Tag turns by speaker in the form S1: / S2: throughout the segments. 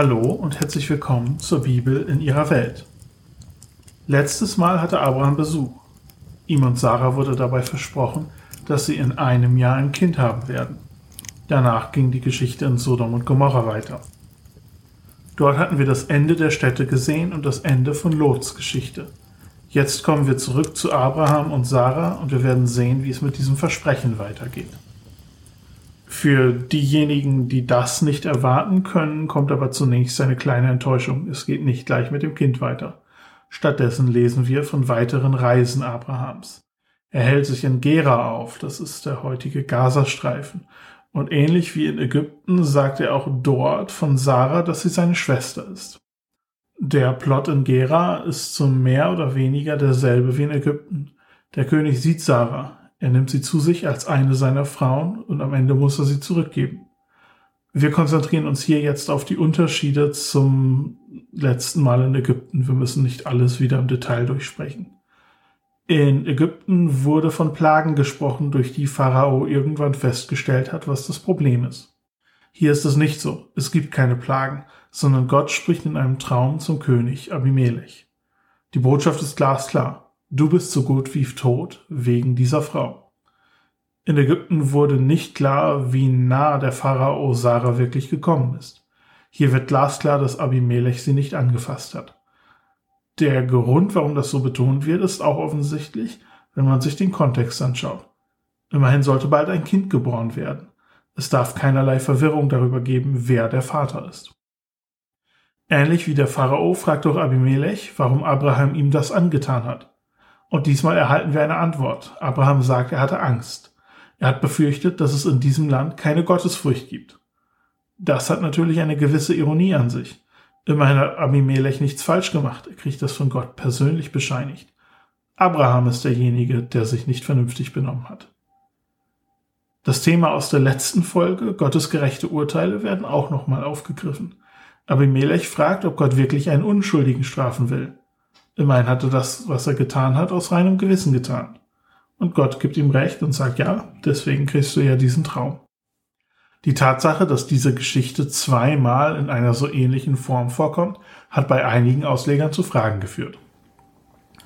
S1: Hallo und herzlich willkommen zur Bibel in ihrer Welt. Letztes Mal hatte Abraham Besuch. Ihm und Sarah wurde dabei versprochen, dass sie in einem Jahr ein Kind haben werden. Danach ging die Geschichte in Sodom und Gomorra weiter. Dort hatten wir das Ende der Städte gesehen und das Ende von Lots Geschichte. Jetzt kommen wir zurück zu Abraham und Sarah und wir werden sehen, wie es mit diesem Versprechen weitergeht. Für diejenigen, die das nicht erwarten können, kommt aber zunächst eine kleine Enttäuschung. Es geht nicht gleich mit dem Kind weiter. Stattdessen lesen wir von weiteren Reisen Abrahams. Er hält sich in Gera auf, das ist der heutige Gazastreifen. Und ähnlich wie in Ägypten sagt er auch dort von Sarah, dass sie seine Schwester ist. Der Plot in Gera ist zum mehr oder weniger derselbe wie in Ägypten. Der König sieht Sarah, er nimmt sie zu sich als eine seiner Frauen und am Ende muss er sie zurückgeben. Wir konzentrieren uns hier jetzt auf die Unterschiede zum letzten Mal in Ägypten. Wir müssen nicht alles wieder im Detail durchsprechen. In Ägypten wurde von Plagen gesprochen, durch die Pharao irgendwann festgestellt hat, was das Problem ist. Hier ist es nicht so. Es gibt keine Plagen, sondern Gott spricht in einem Traum zum König Abimelech. Die Botschaft ist glasklar. Du bist so gut wie tot wegen dieser Frau. In Ägypten wurde nicht klar, wie nah der Pharao Sarah wirklich gekommen ist. Hier wird glasklar, dass Abimelech sie nicht angefasst hat. Der Grund, warum das so betont wird, ist auch offensichtlich, wenn man sich den Kontext anschaut. Immerhin sollte bald ein Kind geboren werden. Es darf keinerlei Verwirrung darüber geben, wer der Vater ist. Ähnlich wie der Pharao fragt auch Abimelech, warum Abraham ihm das angetan hat. Und diesmal erhalten wir eine Antwort. Abraham sagt, er hatte Angst. Er hat befürchtet, dass es in diesem Land keine Gottesfurcht gibt. Das hat natürlich eine gewisse Ironie an sich. Immerhin hat Abimelech nichts falsch gemacht. Er kriegt das von Gott persönlich bescheinigt. Abraham ist derjenige, der sich nicht vernünftig benommen hat. Das Thema aus der letzten Folge, Gottes gerechte Urteile, werden auch nochmal aufgegriffen. Abimelech fragt, ob Gott wirklich einen Unschuldigen strafen will. Immerhin hatte das, was er getan hat, aus reinem Gewissen getan. Und Gott gibt ihm recht und sagt, ja, deswegen kriegst du ja diesen Traum. Die Tatsache, dass diese Geschichte zweimal in einer so ähnlichen Form vorkommt, hat bei einigen Auslegern zu Fragen geführt.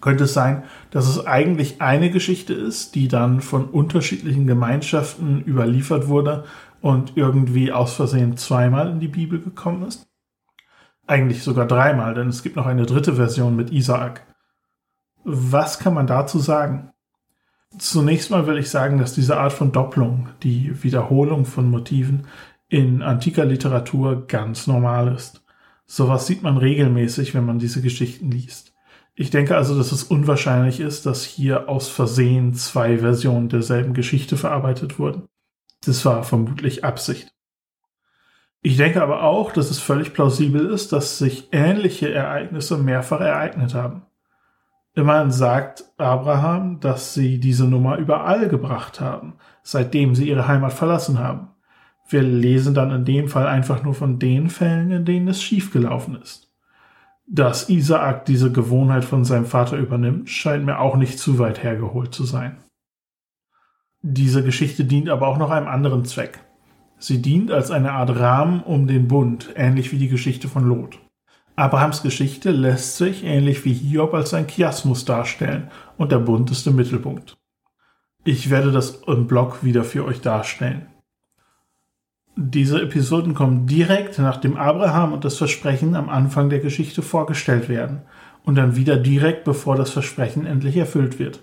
S1: Könnte es sein, dass es eigentlich eine Geschichte ist, die dann von unterschiedlichen Gemeinschaften überliefert wurde und irgendwie aus Versehen zweimal in die Bibel gekommen ist? Eigentlich sogar dreimal, denn es gibt noch eine dritte Version mit Isaak. Was kann man dazu sagen? Zunächst mal will ich sagen, dass diese Art von Doppelung, die Wiederholung von Motiven, in antiker Literatur ganz normal ist. Sowas sieht man regelmäßig, wenn man diese Geschichten liest. Ich denke also, dass es unwahrscheinlich ist, dass hier aus Versehen zwei Versionen derselben Geschichte verarbeitet wurden. Das war vermutlich Absicht. Ich denke aber auch, dass es völlig plausibel ist, dass sich ähnliche Ereignisse mehrfach ereignet haben. Immerhin sagt Abraham, dass sie diese Nummer überall gebracht haben, seitdem sie ihre Heimat verlassen haben. Wir lesen dann in dem Fall einfach nur von den Fällen, in denen es schiefgelaufen ist. Dass Isaak diese Gewohnheit von seinem Vater übernimmt, scheint mir auch nicht zu weit hergeholt zu sein. Diese Geschichte dient aber auch noch einem anderen Zweck. Sie dient als eine Art Rahmen um den Bund, ähnlich wie die Geschichte von Lot. Abrahams Geschichte lässt sich, ähnlich wie Hiob, als ein Chiasmus darstellen und der Bund ist im Mittelpunkt. Ich werde das im Blog wieder für euch darstellen. Diese Episoden kommen direkt nachdem Abraham und das Versprechen am Anfang der Geschichte vorgestellt werden und dann wieder direkt bevor das Versprechen endlich erfüllt wird.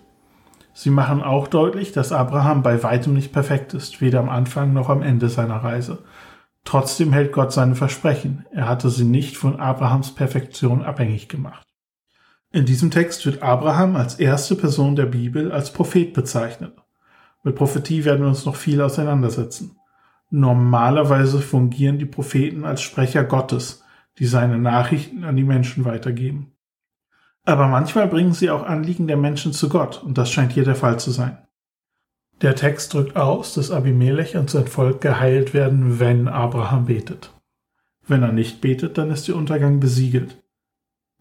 S1: Sie machen auch deutlich, dass Abraham bei weitem nicht perfekt ist, weder am Anfang noch am Ende seiner Reise. Trotzdem hält Gott seine Versprechen. Er hatte sie nicht von Abrahams Perfektion abhängig gemacht. In diesem Text wird Abraham als erste Person der Bibel als Prophet bezeichnet. Mit Prophetie werden wir uns noch viel auseinandersetzen. Normalerweise fungieren die Propheten als Sprecher Gottes, die seine Nachrichten an die Menschen weitergeben. Aber manchmal bringen sie auch Anliegen der Menschen zu Gott, und das scheint hier der Fall zu sein. Der Text drückt aus, dass Abimelech und sein Volk geheilt werden, wenn Abraham betet. Wenn er nicht betet, dann ist der Untergang besiegelt.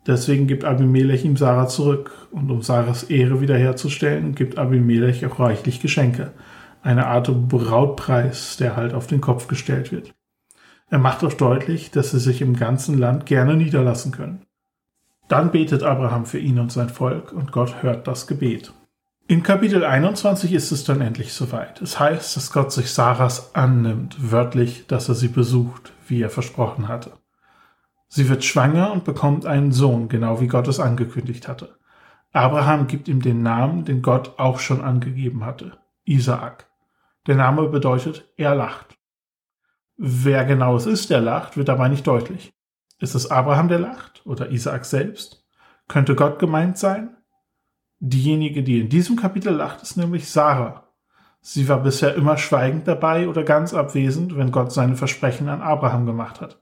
S1: Deswegen gibt Abimelech ihm Sarah zurück, und um Sarahs Ehre wiederherzustellen, gibt Abimelech auch reichlich Geschenke, eine Art Brautpreis, der halt auf den Kopf gestellt wird. Er macht auch deutlich, dass sie sich im ganzen Land gerne niederlassen können. Dann betet Abraham für ihn und sein Volk und Gott hört das Gebet. In Kapitel 21 ist es dann endlich soweit. Es heißt, dass Gott sich Sarahs annimmt, wörtlich, dass er sie besucht, wie er versprochen hatte. Sie wird schwanger und bekommt einen Sohn, genau wie Gott es angekündigt hatte. Abraham gibt ihm den Namen, den Gott auch schon angegeben hatte, Isaak. Der Name bedeutet, er lacht. Wer genau es ist, der lacht, wird dabei nicht deutlich. Ist es Abraham, der lacht oder Isaak selbst? Könnte Gott gemeint sein? Diejenige, die in diesem Kapitel lacht, ist nämlich Sarah. Sie war bisher immer schweigend dabei oder ganz abwesend, wenn Gott seine Versprechen an Abraham gemacht hat.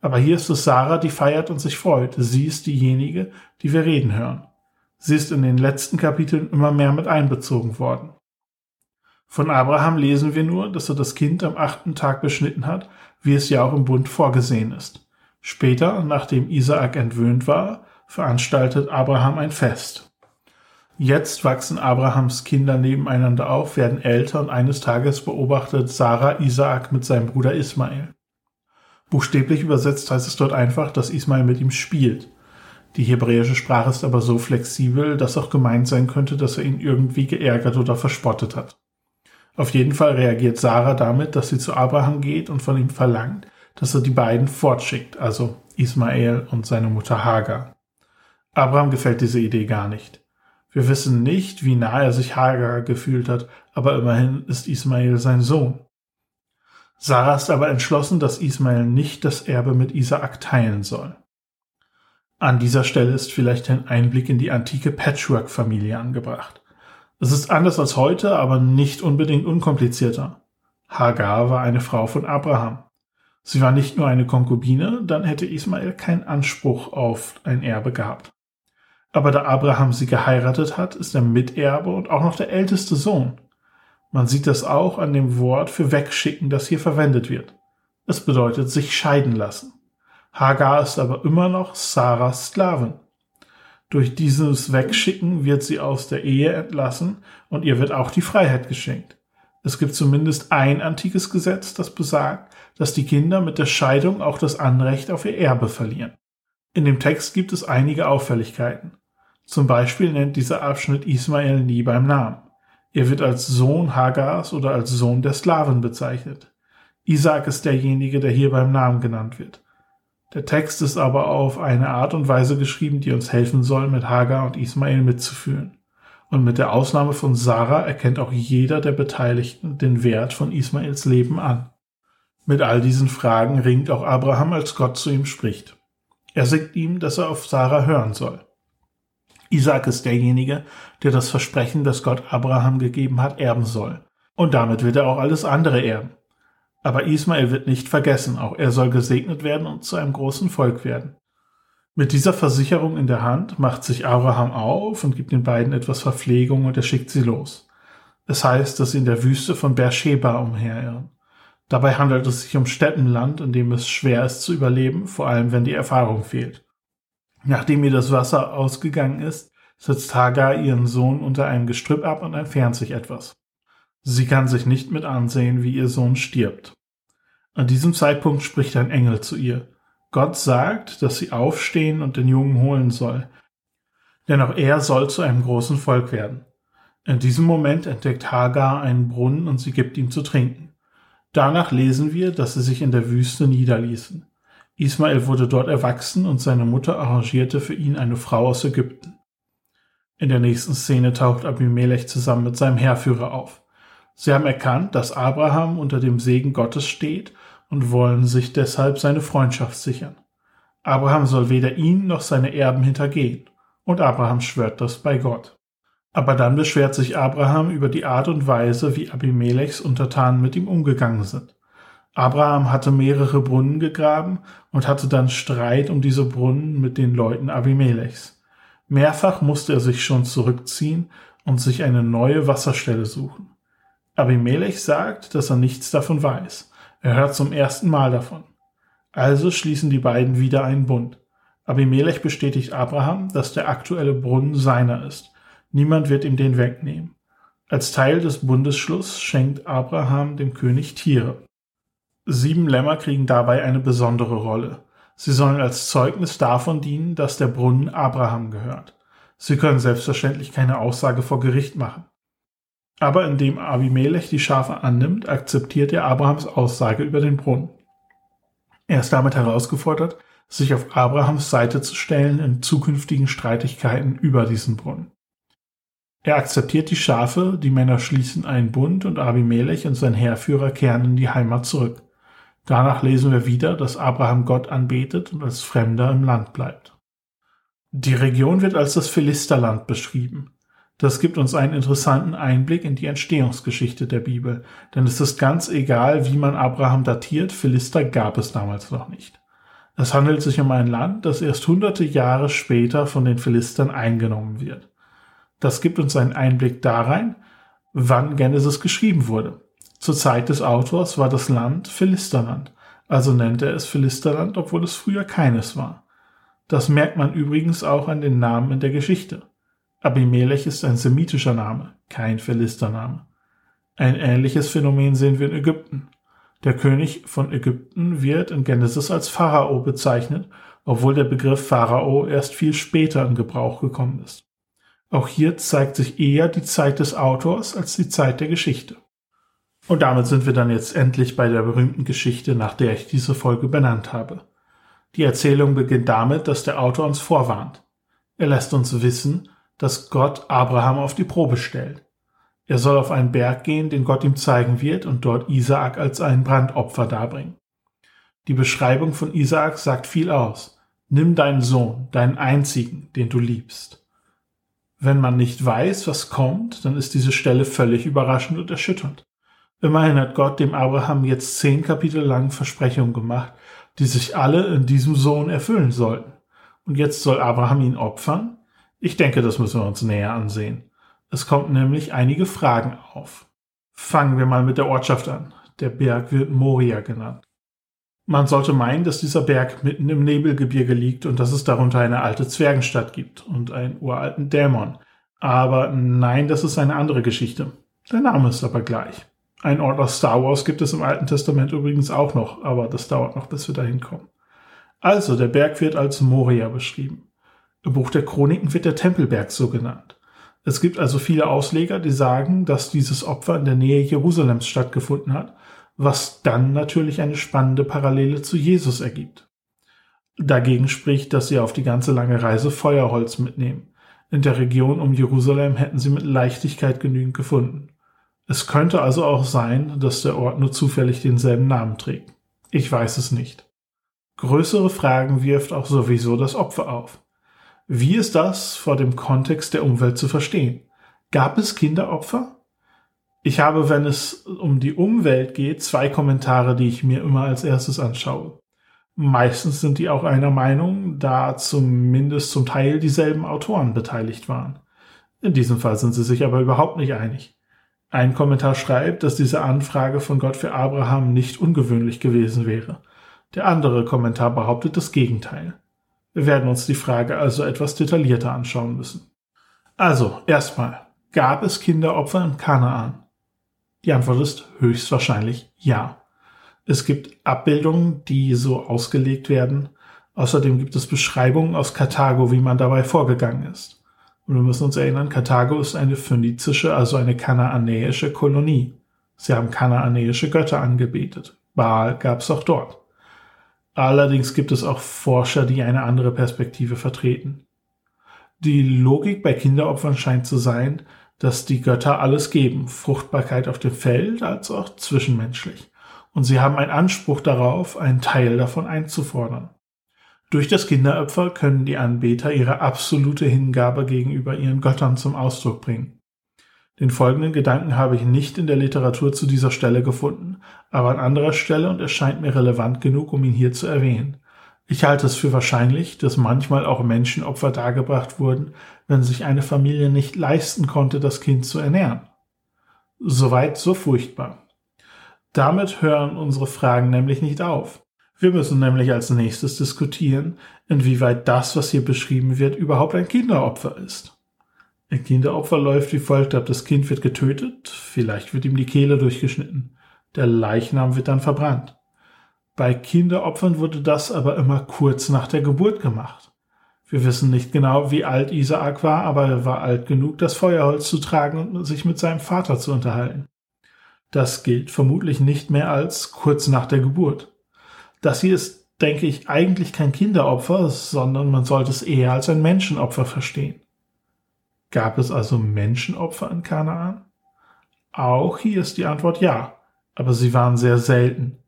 S1: Aber hier ist es Sarah, die feiert und sich freut. Sie ist diejenige, die wir reden hören. Sie ist in den letzten Kapiteln immer mehr mit einbezogen worden. Von Abraham lesen wir nur, dass er das Kind am achten Tag beschnitten hat, wie es ja auch im Bund vorgesehen ist. Später, nachdem Isaak entwöhnt war, veranstaltet Abraham ein Fest. Jetzt wachsen Abrahams Kinder nebeneinander auf, werden älter und eines Tages beobachtet Sarah Isaak mit seinem Bruder Ismael. Buchstäblich übersetzt heißt es dort einfach, dass Ismael mit ihm spielt. Die hebräische Sprache ist aber so flexibel, dass auch gemeint sein könnte, dass er ihn irgendwie geärgert oder verspottet hat. Auf jeden Fall reagiert Sarah damit, dass sie zu Abraham geht und von ihm verlangt, dass er die beiden fortschickt, also Ismael und seine Mutter Hagar. Abraham gefällt diese Idee gar nicht. Wir wissen nicht, wie nah er sich Hagar gefühlt hat, aber immerhin ist Ismael sein Sohn. Sarah ist aber entschlossen, dass Ismael nicht das Erbe mit Isaak teilen soll. An dieser Stelle ist vielleicht ein Einblick in die antike Patchwork-Familie angebracht. Es ist anders als heute, aber nicht unbedingt unkomplizierter. Hagar war eine Frau von Abraham. Sie war nicht nur eine Konkubine, dann hätte Ismael keinen Anspruch auf ein Erbe gehabt. Aber da Abraham sie geheiratet hat, ist er Miterbe und auch noch der älteste Sohn. Man sieht das auch an dem Wort für wegschicken, das hier verwendet wird. Es bedeutet sich scheiden lassen. Hagar ist aber immer noch Sarahs Sklavin. Durch dieses Wegschicken wird sie aus der Ehe entlassen und ihr wird auch die Freiheit geschenkt. Es gibt zumindest ein antikes Gesetz, das besagt, dass die Kinder mit der Scheidung auch das Anrecht auf ihr Erbe verlieren. In dem Text gibt es einige Auffälligkeiten. Zum Beispiel nennt dieser Abschnitt Ismael nie beim Namen. Er wird als Sohn Hagars oder als Sohn der Sklaven bezeichnet. Isaac ist derjenige, der hier beim Namen genannt wird. Der Text ist aber auf eine Art und Weise geschrieben, die uns helfen soll, mit Hagar und Ismael mitzufühlen. Und mit der Ausnahme von Sarah erkennt auch jeder der Beteiligten den Wert von Ismaels Leben an. Mit all diesen Fragen ringt auch Abraham, als Gott zu ihm spricht. Er sagt ihm, dass er auf Sarah hören soll. Isaac ist derjenige, der das Versprechen, das Gott Abraham gegeben hat, erben soll. Und damit wird er auch alles andere erben. Aber Ismael wird nicht vergessen, auch er soll gesegnet werden und zu einem großen Volk werden. Mit dieser Versicherung in der Hand macht sich Abraham auf und gibt den beiden etwas Verpflegung und er schickt sie los. Es heißt, dass sie in der Wüste von Beersheba umherirren. Dabei handelt es sich um Städtenland, in dem es schwer ist zu überleben, vor allem wenn die Erfahrung fehlt. Nachdem ihr das Wasser ausgegangen ist, setzt Hagar ihren Sohn unter einem Gestrüpp ab und entfernt sich etwas. Sie kann sich nicht mit ansehen, wie ihr Sohn stirbt. An diesem Zeitpunkt spricht ein Engel zu ihr. Gott sagt, dass sie aufstehen und den Jungen holen soll, denn auch er soll zu einem großen Volk werden. In diesem Moment entdeckt Hagar einen Brunnen und sie gibt ihm zu trinken. Danach lesen wir, dass sie sich in der Wüste niederließen. Ismael wurde dort erwachsen und seine Mutter arrangierte für ihn eine Frau aus Ägypten. In der nächsten Szene taucht Abimelech zusammen mit seinem Heerführer auf. Sie haben erkannt, dass Abraham unter dem Segen Gottes steht und wollen sich deshalb seine Freundschaft sichern. Abraham soll weder ihn noch seine Erben hintergehen, und Abraham schwört das bei Gott. Aber dann beschwert sich Abraham über die Art und Weise, wie Abimelechs Untertanen mit ihm umgegangen sind. Abraham hatte mehrere Brunnen gegraben und hatte dann Streit um diese Brunnen mit den Leuten Abimelechs. Mehrfach musste er sich schon zurückziehen und sich eine neue Wasserstelle suchen. Abimelech sagt, dass er nichts davon weiß. Er hört zum ersten Mal davon. Also schließen die beiden wieder einen Bund. Abimelech bestätigt Abraham, dass der aktuelle Brunnen seiner ist. Niemand wird ihm den wegnehmen. Als Teil des Bundesschlusses schenkt Abraham dem König Tiere. Sieben Lämmer kriegen dabei eine besondere Rolle. Sie sollen als Zeugnis davon dienen, dass der Brunnen Abraham gehört. Sie können selbstverständlich keine Aussage vor Gericht machen. Aber indem Abimelech die Schafe annimmt, akzeptiert er Abrahams Aussage über den Brunnen. Er ist damit herausgefordert, sich auf Abrahams Seite zu stellen in zukünftigen Streitigkeiten über diesen Brunnen. Er akzeptiert die Schafe, die Männer schließen einen Bund und Abimelech und sein Heerführer kehren in die Heimat zurück. Danach lesen wir wieder, dass Abraham Gott anbetet und als Fremder im Land bleibt. Die Region wird als das Philisterland beschrieben. Das gibt uns einen interessanten Einblick in die Entstehungsgeschichte der Bibel, denn es ist ganz egal, wie man Abraham datiert, Philister gab es damals noch nicht. Es handelt sich um ein Land, das erst hunderte Jahre später von den Philistern eingenommen wird. Das gibt uns einen Einblick darein, wann Genesis geschrieben wurde. Zur Zeit des Autors war das Land Philisterland, also nennt er es Philisterland, obwohl es früher keines war. Das merkt man übrigens auch an den Namen in der Geschichte. Abimelech ist ein semitischer Name, kein Philistername. Ein ähnliches Phänomen sehen wir in Ägypten. Der König von Ägypten wird in Genesis als Pharao bezeichnet, obwohl der Begriff Pharao erst viel später in Gebrauch gekommen ist. Auch hier zeigt sich eher die Zeit des Autors als die Zeit der Geschichte. Und damit sind wir dann jetzt endlich bei der berühmten Geschichte, nach der ich diese Folge benannt habe. Die Erzählung beginnt damit, dass der Autor uns vorwarnt. Er lässt uns wissen, dass Gott Abraham auf die Probe stellt. Er soll auf einen Berg gehen, den Gott ihm zeigen wird, und dort Isaak als ein Brandopfer darbringen. Die Beschreibung von Isaak sagt viel aus. Nimm deinen Sohn, deinen einzigen, den du liebst. Wenn man nicht weiß, was kommt, dann ist diese Stelle völlig überraschend und erschütternd. Immerhin hat Gott dem Abraham jetzt zehn Kapitel lang Versprechungen gemacht, die sich alle in diesem Sohn erfüllen sollten. Und jetzt soll Abraham ihn opfern? Ich denke, das müssen wir uns näher ansehen. Es kommt nämlich einige Fragen auf. Fangen wir mal mit der Ortschaft an. Der Berg wird Moria genannt. Man sollte meinen, dass dieser Berg mitten im Nebelgebirge liegt und dass es darunter eine alte Zwergenstadt gibt und einen uralten Dämon. Aber nein, das ist eine andere Geschichte. Der Name ist aber gleich. Ein Ort aus Star Wars gibt es im Alten Testament übrigens auch noch, aber das dauert noch, bis wir dahin kommen. Also, der Berg wird als Moria beschrieben. Im Buch der Chroniken wird der Tempelberg so genannt. Es gibt also viele Ausleger, die sagen, dass dieses Opfer in der Nähe Jerusalems stattgefunden hat was dann natürlich eine spannende Parallele zu Jesus ergibt. Dagegen spricht, dass sie auf die ganze lange Reise Feuerholz mitnehmen. In der Region um Jerusalem hätten sie mit Leichtigkeit genügend gefunden. Es könnte also auch sein, dass der Ort nur zufällig denselben Namen trägt. Ich weiß es nicht. Größere Fragen wirft auch sowieso das Opfer auf. Wie ist das vor dem Kontext der Umwelt zu verstehen? Gab es Kinderopfer? Ich habe, wenn es um die Umwelt geht, zwei Kommentare, die ich mir immer als erstes anschaue. Meistens sind die auch einer Meinung, da zumindest zum Teil dieselben Autoren beteiligt waren. In diesem Fall sind sie sich aber überhaupt nicht einig. Ein Kommentar schreibt, dass diese Anfrage von Gott für Abraham nicht ungewöhnlich gewesen wäre. Der andere Kommentar behauptet das Gegenteil. Wir werden uns die Frage also etwas detaillierter anschauen müssen. Also, erstmal, gab es Kinderopfer in Kanaan? Die Antwort ist höchstwahrscheinlich ja. Es gibt Abbildungen, die so ausgelegt werden. Außerdem gibt es Beschreibungen aus Karthago, wie man dabei vorgegangen ist. Und wir müssen uns erinnern, Karthago ist eine phönizische, also eine kanaanäische Kolonie. Sie haben kanaanäische Götter angebetet. Baal gab es auch dort. Allerdings gibt es auch Forscher, die eine andere Perspektive vertreten. Die Logik bei Kinderopfern scheint zu sein, dass die Götter alles geben, Fruchtbarkeit auf dem Feld als auch zwischenmenschlich. Und sie haben einen Anspruch darauf, einen Teil davon einzufordern. Durch das Kinderopfer können die Anbeter ihre absolute Hingabe gegenüber ihren Göttern zum Ausdruck bringen. Den folgenden Gedanken habe ich nicht in der Literatur zu dieser Stelle gefunden, aber an anderer Stelle und es scheint mir relevant genug, um ihn hier zu erwähnen. Ich halte es für wahrscheinlich, dass manchmal auch Menschenopfer dargebracht wurden, wenn sich eine Familie nicht leisten konnte, das Kind zu ernähren. Soweit so furchtbar. Damit hören unsere Fragen nämlich nicht auf. Wir müssen nämlich als nächstes diskutieren, inwieweit das, was hier beschrieben wird, überhaupt ein Kinderopfer ist. Ein Kinderopfer läuft wie folgt ab. Das Kind wird getötet, vielleicht wird ihm die Kehle durchgeschnitten. Der Leichnam wird dann verbrannt. Bei Kinderopfern wurde das aber immer kurz nach der Geburt gemacht. Wir wissen nicht genau, wie alt Isaak war, aber er war alt genug, das Feuerholz zu tragen und sich mit seinem Vater zu unterhalten. Das gilt vermutlich nicht mehr als kurz nach der Geburt. Das hier ist, denke ich, eigentlich kein Kinderopfer, sondern man sollte es eher als ein Menschenopfer verstehen. Gab es also Menschenopfer in Kanaan? Auch hier ist die Antwort ja, aber sie waren sehr selten.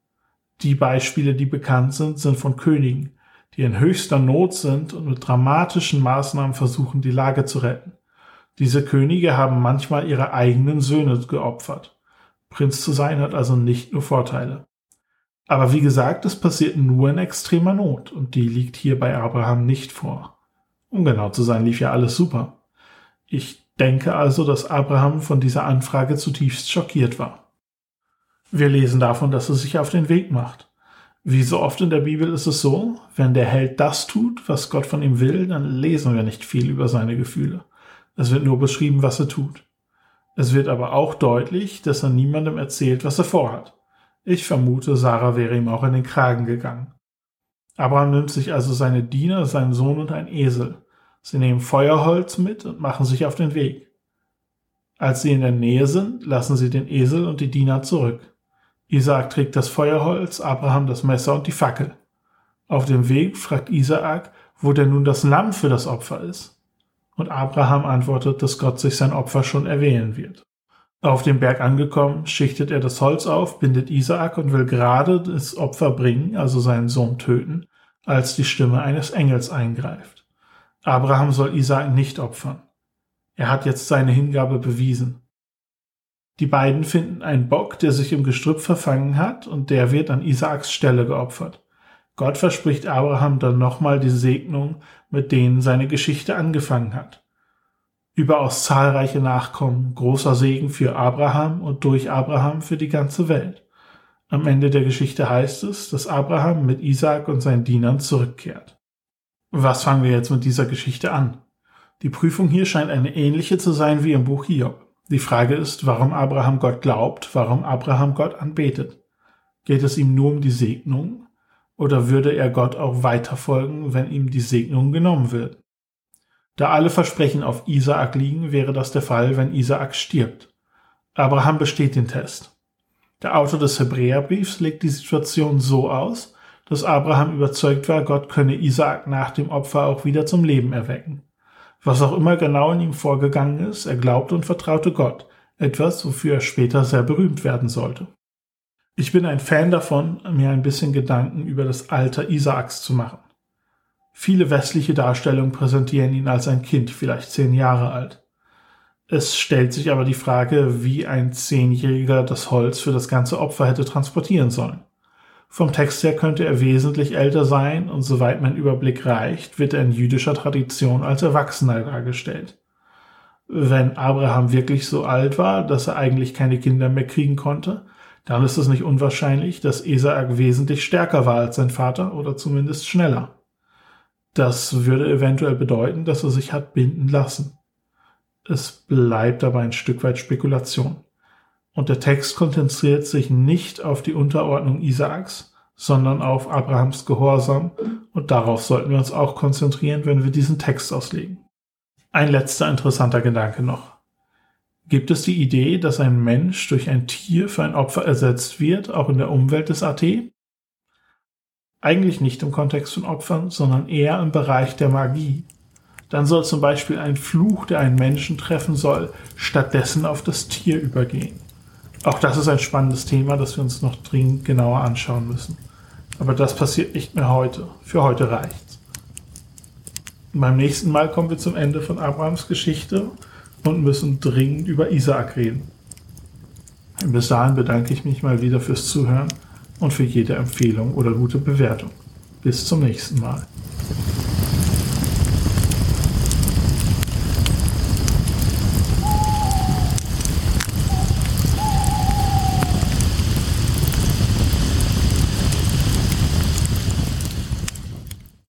S1: Die Beispiele, die bekannt sind, sind von Königen, die in höchster Not sind und mit dramatischen Maßnahmen versuchen, die Lage zu retten. Diese Könige haben manchmal ihre eigenen Söhne geopfert. Prinz zu sein hat also nicht nur Vorteile. Aber wie gesagt, es passiert nur in extremer Not und die liegt hier bei Abraham nicht vor. Um genau zu sein, lief ja alles super. Ich denke also, dass Abraham von dieser Anfrage zutiefst schockiert war. Wir lesen davon, dass er sich auf den Weg macht. Wie so oft in der Bibel ist es so, wenn der Held das tut, was Gott von ihm will, dann lesen wir nicht viel über seine Gefühle. Es wird nur beschrieben, was er tut. Es wird aber auch deutlich, dass er niemandem erzählt, was er vorhat. Ich vermute, Sarah wäre ihm auch in den Kragen gegangen. Abraham nimmt sich also seine Diener, seinen Sohn und ein Esel. Sie nehmen Feuerholz mit und machen sich auf den Weg. Als sie in der Nähe sind, lassen sie den Esel und die Diener zurück. Isaak trägt das Feuerholz, Abraham das Messer und die Fackel. Auf dem Weg fragt Isaak, wo denn nun das Lamm für das Opfer ist. Und Abraham antwortet, dass Gott sich sein Opfer schon erwählen wird. Auf dem Berg angekommen, schichtet er das Holz auf, bindet Isaak und will gerade das Opfer bringen, also seinen Sohn töten, als die Stimme eines Engels eingreift. Abraham soll Isaak nicht opfern. Er hat jetzt seine Hingabe bewiesen. Die beiden finden einen Bock, der sich im Gestrüpp verfangen hat, und der wird an Isaaks Stelle geopfert. Gott verspricht Abraham dann nochmal die Segnung, mit denen seine Geschichte angefangen hat. Überaus zahlreiche Nachkommen, großer Segen für Abraham und durch Abraham für die ganze Welt. Am Ende der Geschichte heißt es, dass Abraham mit Isaak und seinen Dienern zurückkehrt. Was fangen wir jetzt mit dieser Geschichte an? Die Prüfung hier scheint eine ähnliche zu sein wie im Buch Hiob. Die Frage ist, warum Abraham Gott glaubt, warum Abraham Gott anbetet. Geht es ihm nur um die Segnung oder würde er Gott auch weiterfolgen, wenn ihm die Segnung genommen wird? Da alle Versprechen auf Isaak liegen, wäre das der Fall, wenn Isaak stirbt. Abraham besteht den Test. Der Autor des Hebräerbriefs legt die Situation so aus, dass Abraham überzeugt war, Gott könne Isaak nach dem Opfer auch wieder zum Leben erwecken. Was auch immer genau in ihm vorgegangen ist, er glaubte und vertraute Gott, etwas, wofür er später sehr berühmt werden sollte. Ich bin ein Fan davon, mir ein bisschen Gedanken über das Alter Isaaks zu machen. Viele westliche Darstellungen präsentieren ihn als ein Kind, vielleicht zehn Jahre alt. Es stellt sich aber die Frage, wie ein Zehnjähriger das Holz für das ganze Opfer hätte transportieren sollen. Vom Text her könnte er wesentlich älter sein und soweit mein Überblick reicht, wird er in jüdischer Tradition als Erwachsener dargestellt. Wenn Abraham wirklich so alt war, dass er eigentlich keine Kinder mehr kriegen konnte, dann ist es nicht unwahrscheinlich, dass Isaak wesentlich stärker war als sein Vater oder zumindest schneller. Das würde eventuell bedeuten, dass er sich hat binden lassen. Es bleibt aber ein Stück weit Spekulation. Und der Text konzentriert sich nicht auf die Unterordnung Isaaks, sondern auf Abrahams Gehorsam, und darauf sollten wir uns auch konzentrieren, wenn wir diesen Text auslegen. Ein letzter interessanter Gedanke noch. Gibt es die Idee, dass ein Mensch durch ein Tier für ein Opfer ersetzt wird, auch in der Umwelt des AT? Eigentlich nicht im Kontext von Opfern, sondern eher im Bereich der Magie. Dann soll zum Beispiel ein Fluch, der einen Menschen treffen soll, stattdessen auf das Tier übergehen. Auch das ist ein spannendes Thema, das wir uns noch dringend genauer anschauen müssen. Aber das passiert nicht mehr heute. Für heute reicht's. beim nächsten Mal kommen wir zum Ende von Abrahams Geschichte und müssen dringend über Isaak reden. Bis dahin bedanke ich mich mal wieder fürs Zuhören und für jede Empfehlung oder gute Bewertung. Bis zum nächsten Mal.